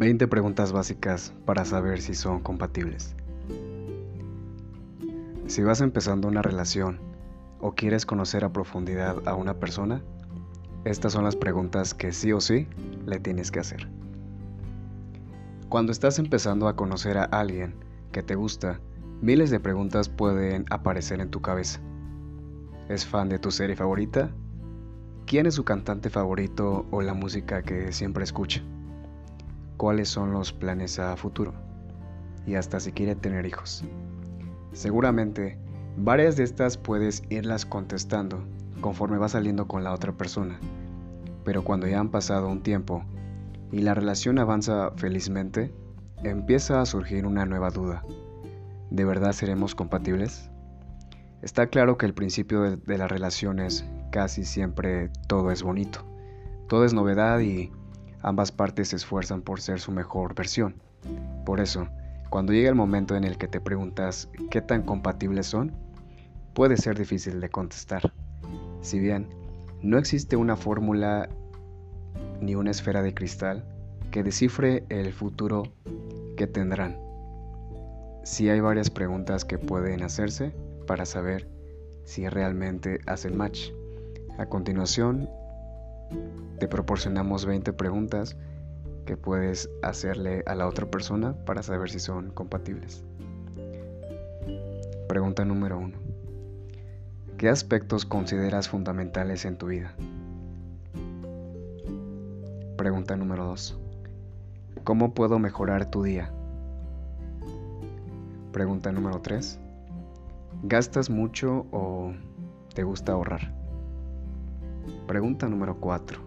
20 preguntas básicas para saber si son compatibles. Si vas empezando una relación o quieres conocer a profundidad a una persona, estas son las preguntas que sí o sí le tienes que hacer. Cuando estás empezando a conocer a alguien que te gusta, miles de preguntas pueden aparecer en tu cabeza. ¿Es fan de tu serie favorita? ¿Quién es su cantante favorito o la música que siempre escucha? Cuáles son los planes a futuro y hasta si quiere tener hijos. Seguramente, varias de estas puedes irlas contestando conforme va saliendo con la otra persona, pero cuando ya han pasado un tiempo y la relación avanza felizmente, empieza a surgir una nueva duda. ¿De verdad seremos compatibles? Está claro que el principio de, de las relaciones casi siempre todo es bonito, todo es novedad y Ambas partes se esfuerzan por ser su mejor versión. Por eso, cuando llega el momento en el que te preguntas qué tan compatibles son, puede ser difícil de contestar. Si bien no existe una fórmula ni una esfera de cristal que descifre el futuro que tendrán, sí hay varias preguntas que pueden hacerse para saber si realmente hacen match. A continuación, te proporcionamos 20 preguntas que puedes hacerle a la otra persona para saber si son compatibles. Pregunta número 1. ¿Qué aspectos consideras fundamentales en tu vida? Pregunta número 2. ¿Cómo puedo mejorar tu día? Pregunta número 3. ¿Gastas mucho o te gusta ahorrar? Pregunta número 4.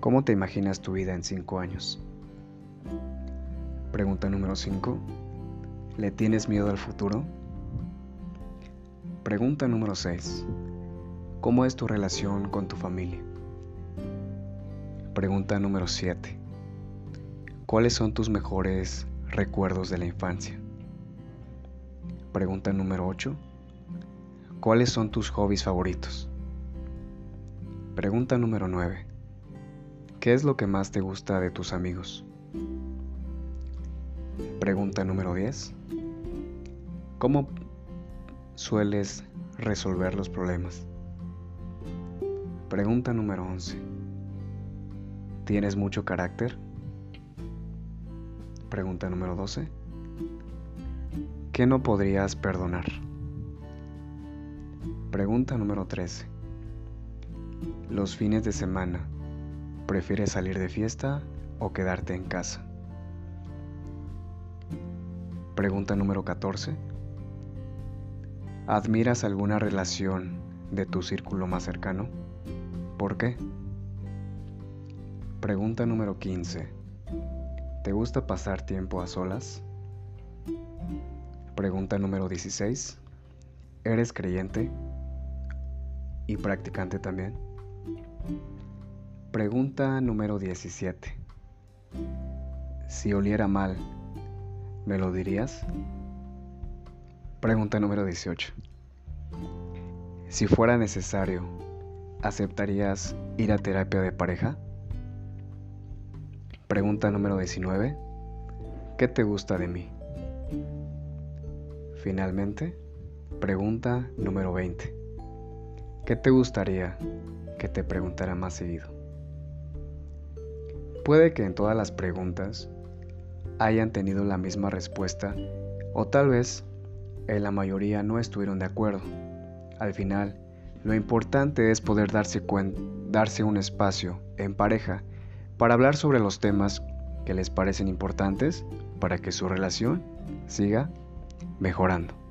¿Cómo te imaginas tu vida en 5 años? Pregunta número 5. ¿Le tienes miedo al futuro? Pregunta número 6. ¿Cómo es tu relación con tu familia? Pregunta número 7. ¿Cuáles son tus mejores recuerdos de la infancia? Pregunta número 8. ¿Cuáles son tus hobbies favoritos? Pregunta número 9. ¿Qué es lo que más te gusta de tus amigos? Pregunta número 10. ¿Cómo sueles resolver los problemas? Pregunta número 11. ¿Tienes mucho carácter? Pregunta número 12. ¿Qué no podrías perdonar? Pregunta número 13. Los fines de semana ¿Prefieres salir de fiesta o quedarte en casa? Pregunta número 14. ¿Admiras alguna relación de tu círculo más cercano? ¿Por qué? Pregunta número 15. ¿Te gusta pasar tiempo a solas? Pregunta número 16. ¿Eres creyente y practicante también? Pregunta número 17. Si oliera mal, ¿me lo dirías? Pregunta número 18. Si fuera necesario, ¿aceptarías ir a terapia de pareja? Pregunta número 19. ¿Qué te gusta de mí? Finalmente, pregunta número 20. ¿Qué te gustaría te preguntara más seguido? Puede que en todas las preguntas hayan tenido la misma respuesta o tal vez en la mayoría no estuvieron de acuerdo. Al final, lo importante es poder darse, darse un espacio en pareja para hablar sobre los temas que les parecen importantes para que su relación siga mejorando.